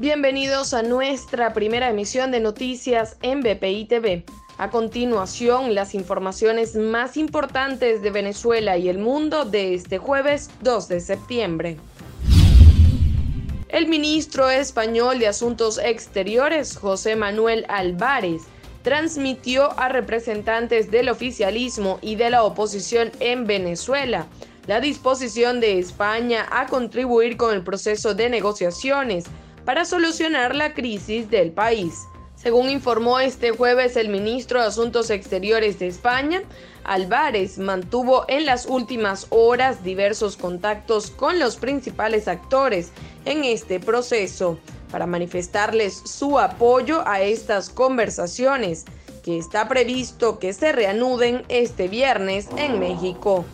Bienvenidos a nuestra primera emisión de noticias en BPI TV. A continuación, las informaciones más importantes de Venezuela y el mundo de este jueves 2 de septiembre. El ministro español de Asuntos Exteriores, José Manuel Álvarez, transmitió a representantes del oficialismo y de la oposición en Venezuela la disposición de España a contribuir con el proceso de negociaciones para solucionar la crisis del país. Según informó este jueves el ministro de Asuntos Exteriores de España, Álvarez mantuvo en las últimas horas diversos contactos con los principales actores en este proceso para manifestarles su apoyo a estas conversaciones que está previsto que se reanuden este viernes en México.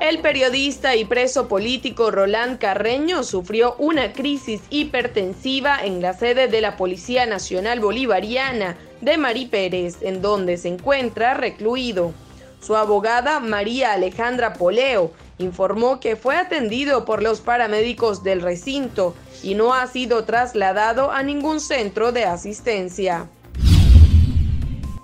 El periodista y preso político Roland Carreño sufrió una crisis hipertensiva en la sede de la Policía Nacional Bolivariana de Mari Pérez, en donde se encuentra recluido. Su abogada María Alejandra Poleo informó que fue atendido por los paramédicos del recinto y no ha sido trasladado a ningún centro de asistencia.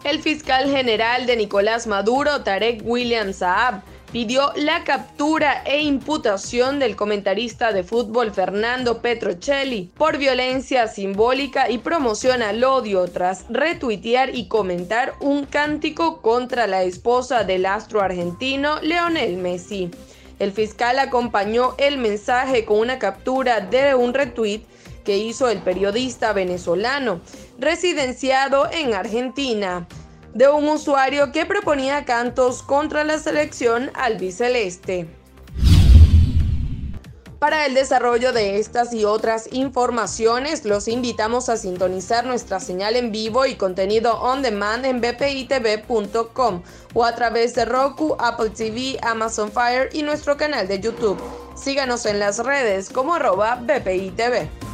El fiscal general de Nicolás Maduro, Tarek William Saab, pidió la captura e imputación del comentarista de fútbol Fernando Petrocelli por violencia simbólica y promoción al odio tras retuitear y comentar un cántico contra la esposa del astro argentino Leonel Messi. El fiscal acompañó el mensaje con una captura de un retweet que hizo el periodista venezolano, residenciado en Argentina de un usuario que proponía cantos contra la selección albiceleste. Para el desarrollo de estas y otras informaciones, los invitamos a sintonizar nuestra señal en vivo y contenido on demand en bpitv.com o a través de Roku, Apple TV, Amazon Fire y nuestro canal de YouTube. Síganos en las redes como arroba bpitv.